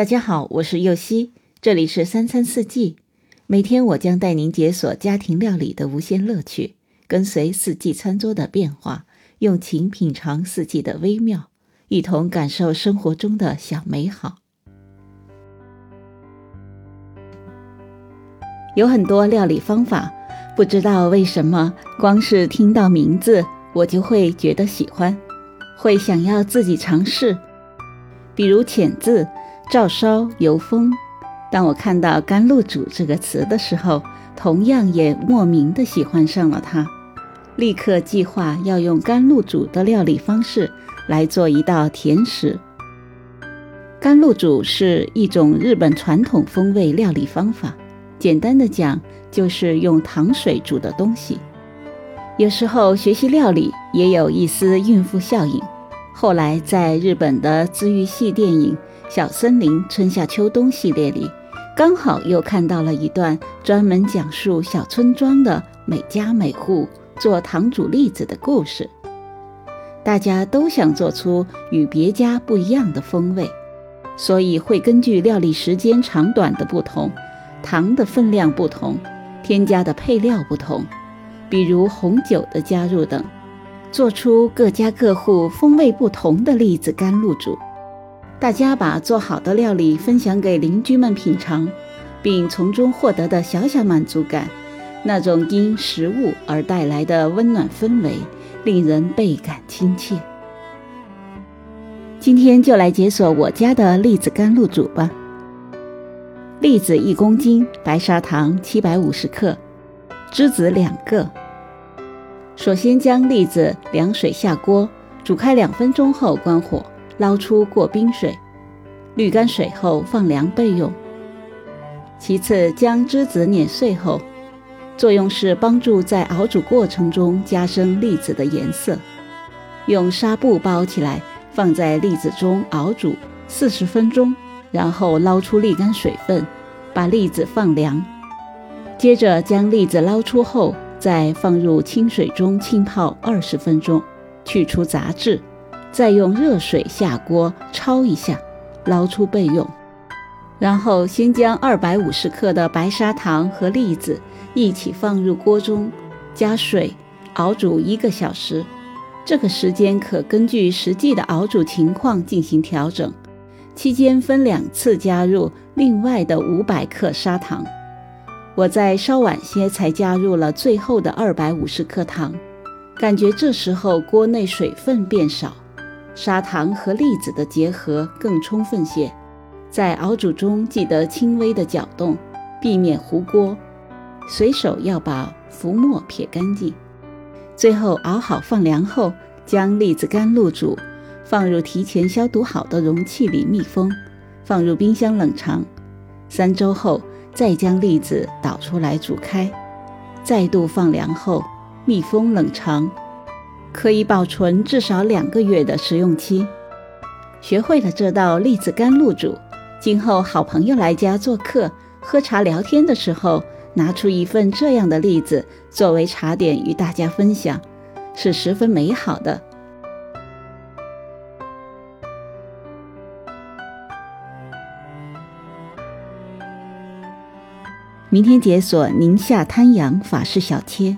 大家好，我是右希，这里是三餐四季。每天我将带您解锁家庭料理的无限乐趣，跟随四季餐桌的变化，用情品尝四季的微妙，一同感受生活中的小美好。有很多料理方法，不知道为什么，光是听到名字，我就会觉得喜欢，会想要自己尝试。比如浅字。照烧油封，当我看到甘露煮这个词的时候，同样也莫名的喜欢上了它，立刻计划要用甘露煮的料理方式来做一道甜食。甘露煮是一种日本传统风味料理方法，简单的讲就是用糖水煮的东西。有时候学习料理也有一丝孕妇效应，后来在日本的治愈系电影。小森林春夏秋冬系列里，刚好又看到了一段专门讲述小村庄的每家每户做糖煮栗子的故事。大家都想做出与别家不一样的风味，所以会根据料理时间长短的不同，糖的分量不同，添加的配料不同，比如红酒的加入等，做出各家各户风味不同的栗子甘露煮。大家把做好的料理分享给邻居们品尝，并从中获得的小小满足感，那种因食物而带来的温暖氛围，令人倍感亲切。今天就来解锁我家的栗子甘露煮吧。栗子一公斤，白砂糖七百五十克，栀子两个。首先将栗子凉水下锅，煮开两分钟后关火。捞出过冰水，滤干水后放凉备用。其次，将栀子碾碎后，作用是帮助在熬煮过程中加深栗子的颜色。用纱布包起来，放在栗子中熬煮四十分钟，然后捞出沥干水分，把栗子放凉。接着将栗子捞出后，再放入清水中浸泡二十分钟，去除杂质。再用热水下锅焯一下，捞出备用。然后先将二百五十克的白砂糖和栗子一起放入锅中，加水熬煮一个小时。这个时间可根据实际的熬煮情况进行调整。期间分两次加入另外的五百克砂糖。我在稍晚些才加入了最后的二百五十克糖，感觉这时候锅内水分变少。砂糖和栗子的结合更充分些，在熬煮中记得轻微的搅动，避免糊锅。随手要把浮沫撇干净。最后熬好放凉后，将栗子干露煮放入提前消毒好的容器里密封，放入冰箱冷藏。三周后再将栗子倒出来煮开，再度放凉后密封冷藏。可以保存至少两个月的食用期。学会了这道栗子甘露煮，今后好朋友来家做客、喝茶聊天的时候，拿出一份这样的栗子作为茶点与大家分享，是十分美好的。明天解锁宁夏滩羊法式小切。